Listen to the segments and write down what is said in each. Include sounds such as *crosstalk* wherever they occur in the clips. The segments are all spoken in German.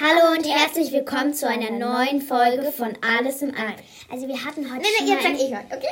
Hallo und herzlich willkommen zu einer neuen Folge von Alles im Ein. Also wir hatten heute Nee, schon nee, jetzt sag ich mal, okay?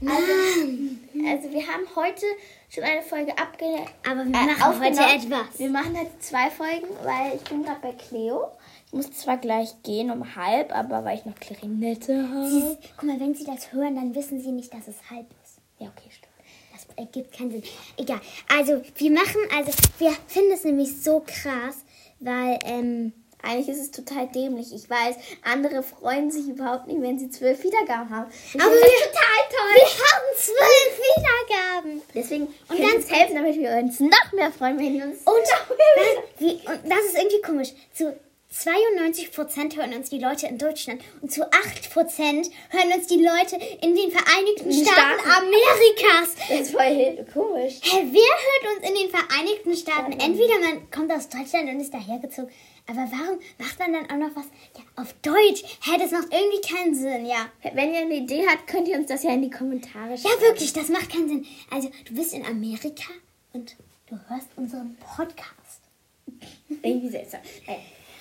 Also, also wir haben heute schon eine Folge abge Aber wir äh, machen heute etwas. Wir machen heute zwei Folgen, weil ich bin gerade bei Cleo. Ich muss zwar gleich gehen um halb, aber weil ich noch Klarinette habe. Guck mal, wenn Sie das hören, dann wissen Sie nicht, dass es halb ist. Ja, okay, stimmt. Das ergibt keinen Sinn. Egal. Also wir machen, also wir finden es nämlich so krass, weil, ähm, Eigentlich ist es total dämlich. Ich weiß, andere freuen sich überhaupt nicht, wenn sie zwölf Wiedergaben haben. Ich Aber wir- total toll. wir haben zwölf Wiedergaben. Deswegen Und ganz helfen, damit wir uns noch mehr freuen, wenn wir uns Und, noch mehr das, *laughs* wie, und das ist irgendwie komisch. Zu 92% hören uns die Leute in Deutschland und zu 8% hören uns die Leute in den Vereinigten Staaten, Staaten. Amerikas. Das ist voll komisch. Hä, wer hört uns in den Vereinigten Staaten? Entweder man kommt aus Deutschland und ist dahergezogen, aber warum macht man dann auch noch was ja, auf Deutsch? Hä, das macht irgendwie keinen Sinn, ja. Wenn ihr eine Idee habt, könnt ihr uns das ja in die Kommentare schreiben. Ja, wirklich, das macht keinen Sinn. Also, du bist in Amerika und du hörst unseren Podcast. *laughs* Irgendwie seltsam.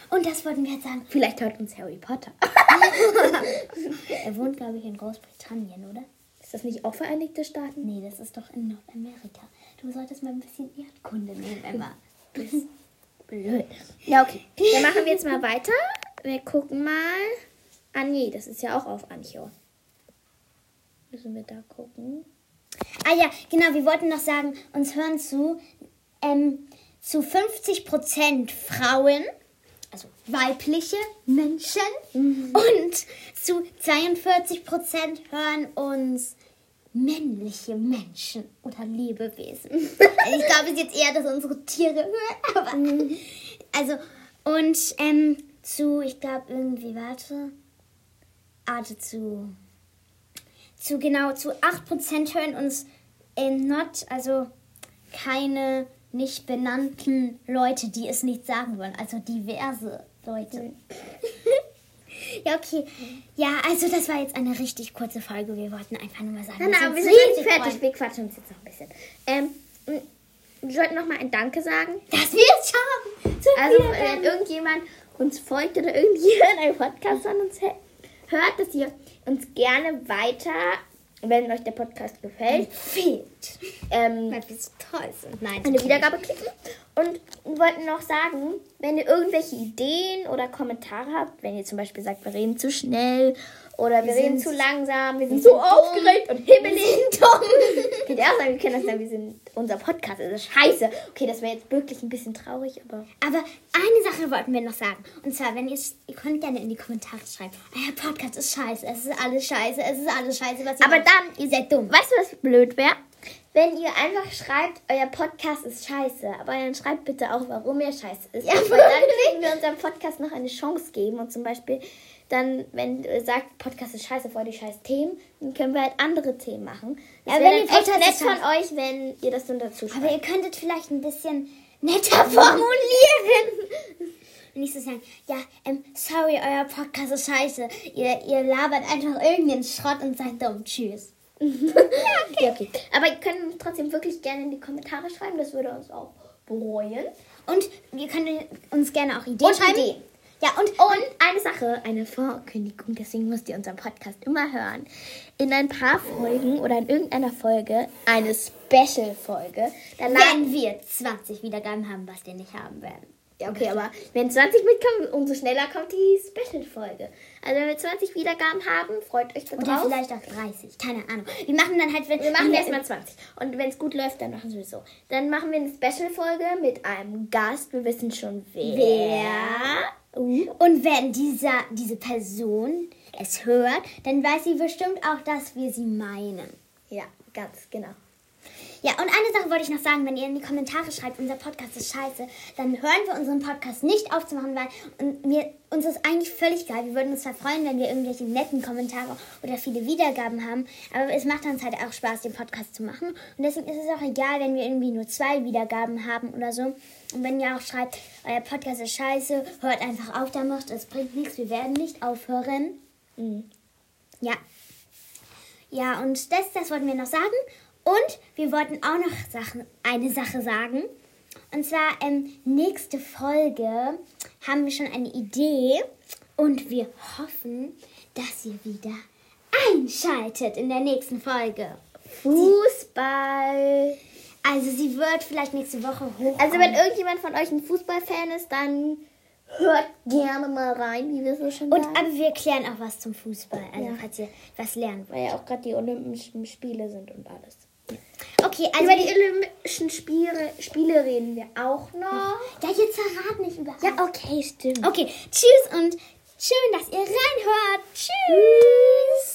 Und das wollten wir jetzt sagen. vielleicht hört uns Harry Potter. *laughs* *laughs* Er wohnt, glaube ich, in Großbritannien, oder? Ist das nicht auch Vereinigte Staaten? Nee, das ist doch in Nordamerika. Du solltest mal ein bisschen Erdkunde nehmen, Emma. Blöd. Ja, okay. Dann machen wir jetzt mal weiter. Wir gucken mal. Ah, nee, das ist ja auch auf Anchor. Müssen wir da gucken. Ah ja, genau, wir wollten noch sagen, uns hören zu, ähm, zu 50% Frauen, also weibliche Menschen, und zu 42% hören uns männliche Menschen oder Lebewesen. *laughs* Ich glaube es ist jetzt eher, dass unsere Tiere hören, aber also und ähm, zu, ich glaube irgendwie, warte, Arte zu zu genau zu 8% hören uns in not, also keine nicht benannten Leute, die es nicht sagen wollen, also diverse Leute. Ja, okay. Ja, also das war jetzt eine richtig kurze Folge. Wir wollten einfach nur mal sagen. Nein, dass nein, wir sind noch nicht fertig. freuen. Wir quatschen uns jetzt noch ein bisschen. Ähm, wir sollten noch mal ein Danke sagen. Dass wir es schaffen. Zu Also, wenn irgendjemand uns folgt oder irgendjemand einen Podcast von uns hört, dass ihr uns gerne weiter, wenn euch der Podcast gefällt, fehlt. Ähm, Weil wir so toll sind. Nein, eine Wiedergabe klicken. Und wir wollten noch sagen, wenn ihr irgendwelche Ideen oder Kommentare habt, wenn ihr zum Beispiel sagt, wir reden zu schnell oder wir, Wir reden zu langsam, wir sind, so dumm. aufgeregt und hibbelig. Könnt ihr auch sagen, wir können das sagen, wir sind, unser Podcast ist scheiße. Okay, das wäre jetzt wirklich ein bisschen traurig, aber Aber eine Sache wollten wir noch sagen. Und zwar, wenn ihr ihr könnt gerne in die Kommentare schreiben, euer Podcast ist scheiße, es ist alles scheiße, es ist alles scheiße, was ihr Aber macht. dann- ihr seid dumm. Weißt du, was blöd wäre? Wenn ihr einfach schreibt, euer Podcast ist scheiße, aber dann schreibt bitte auch, warum er scheiße ist. Ja, weil dann können wir unserem Podcast noch eine Chance geben und zum Beispiel dann, wenn ihr sagt, Podcast ist scheiße, voll die scheiß Themen, dann können wir halt andere Themen machen. Es Ja, wäre wenn echt nett von euch, wenn ihr das dann dazu schreibt. Aber ihr könntet vielleicht ein bisschen netter *laughs* formulieren. Nicht so sagen, ja, ähm, sorry, euer Podcast ist scheiße. Ihr, ihr labert einfach irgendeinen Schrott und seid dumm. Tschüss. Ja, okay. Aber ihr könnt trotzdem wirklich gerne in die Kommentare schreiben, das würde uns auch bereuen. Und ihr könnt uns gerne auch Ideen Und schreiben. Ideen. Ja, und, Und eine Sache, eine Vorankündigung, deswegen müsst ihr unseren Podcast immer hören. In ein paar Folgen oder in irgendeiner Folge, eine Special-Folge, da laden wenn wir 20 Wiedergaben haben, was wir nicht haben werden. Ja, okay, aber wenn 20 mitkommen, umso schneller kommt die Special-Folge. Also wenn wir 20 Wiedergaben haben, freut euch Oder darauf. vielleicht auch 30, keine Ahnung. Wir machen dann halt, wenn Wir machen erstmal 20. Und wenn es gut läuft, dann machen wir so. Dann machen wir eine Special-Folge mit einem Gast. Wir wissen schon wer. Wer? Uh. Und wenn dieser, diese Person es hört, dann weiß sie bestimmt auch, dass wir sie meinen. Ja, ganz genau. Ja, und eine Sache wollte ich noch sagen, wenn ihr in die Kommentare schreibt, unser Podcast ist scheiße, dann hören wir unseren Podcast nicht aufzumachen, weil und uns ist eigentlich völlig egal. Wir würden uns zwar freuen, wenn wir irgendwelche netten Kommentare oder viele Wiedergaben haben, aber es macht uns halt auch Spaß, den Podcast zu machen. Und deswegen ist es auch egal, wenn wir irgendwie nur zwei Wiedergaben haben oder so. Und wenn ihr auch schreibt, euer Podcast ist scheiße, hört einfach auf damit, es bringt nichts, wir werden nicht aufhören. Mhm. Ja. Ja, und das, das wollten wir noch sagen. Und wir wollten auch noch Sachen, eine Sache sagen. Und zwar, ähm, nächste Folge haben wir schon eine Idee und wir hoffen, dass ihr wieder einschaltet in der nächsten Folge. Fußball. Also sie wird vielleicht nächste Woche hoch. Also wenn irgendjemand von euch ein Fußballfan ist, dann hört gerne mal rein, wie wir so schon und sagen. aber wir erklären auch was zum Fußball, also Ja. falls ihr was lernen wollt. Weil ja auch gerade die Olympischen Spiele sind und alles. Okay, also Über die Olympischen Spiele, Spiele reden wir auch noch. ja, jetzt verrat nicht überall. Ja, okay, stimmt. Okay, tschüss und schön, dass ihr reinhört. Tschüss.